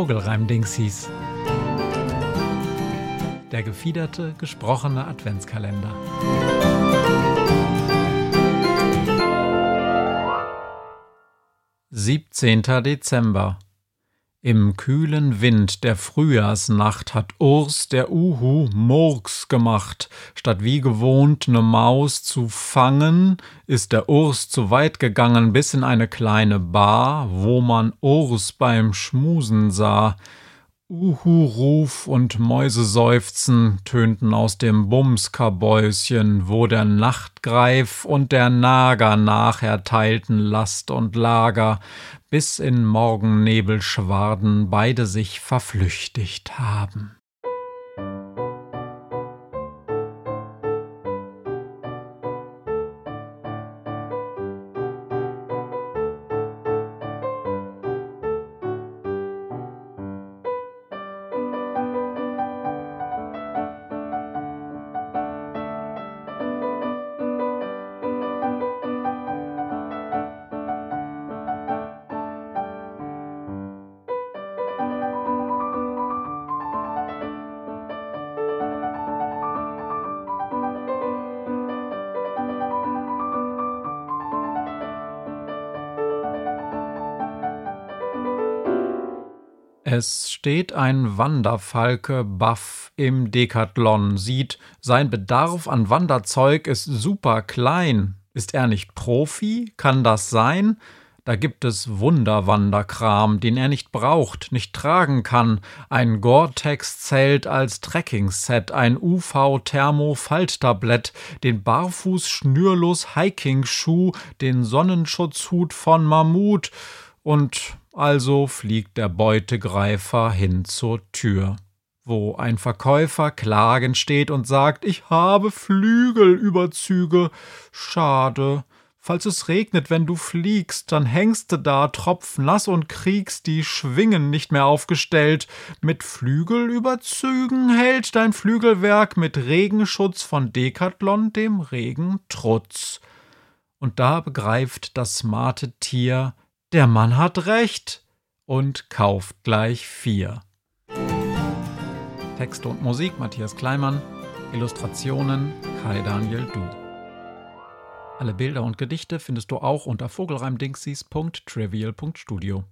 Vogelreim-Dingsies. Der gefiederte, gesprochene Adventskalender. Siebzehnter Dezember im kühlen Wind der Frühjahrsnacht hat Urs der Uhu Murks gemacht. Statt wie gewohnt ne Maus zu fangen, ist der Urs zu weit gegangen bis in eine kleine Bar, wo man Urs beim Schmusen sah. Uhu-Ruf und Mäuseseufzen tönten aus dem Bumskabäuschen, wo der Nachtgreif und der Nager nachher teilten Last und Lager, bis in Morgennebelschwaden beide sich verflüchtigt haben. Es steht ein Wanderfalke baff im Dekathlon, sieht, sein Bedarf an Wanderzeug ist super klein. Ist er nicht Profi? Kann das sein? Da gibt es Wunderwanderkram, den er nicht braucht, nicht tragen kann. Ein Gore-Tex-Zelt als Trekking-Set, ein UV-Thermo-Falttablett, den barfuß schnürlos Hiking-Schuh, den Sonnenschutzhut von Mammut und also fliegt der Beutegreifer hin zur Tür, wo ein Verkäufer klagend steht und sagt, ich habe Flügelüberzüge. Schade. Falls es regnet, wenn du fliegst, dann hängst du da tropfnass und kriegst die Schwingen nicht mehr aufgestellt. Mit Flügelüberzügen hält dein Flügelwerk mit Regenschutz von Decathlon dem Regen Trutz. Und da begreift das smarte Tier, der Mann hat recht und kauft gleich vier. Texte und Musik Matthias Kleimann, Illustrationen Kai Daniel Du. Alle Bilder und Gedichte findest du auch unter vogelreimdingsies.trivial.studio.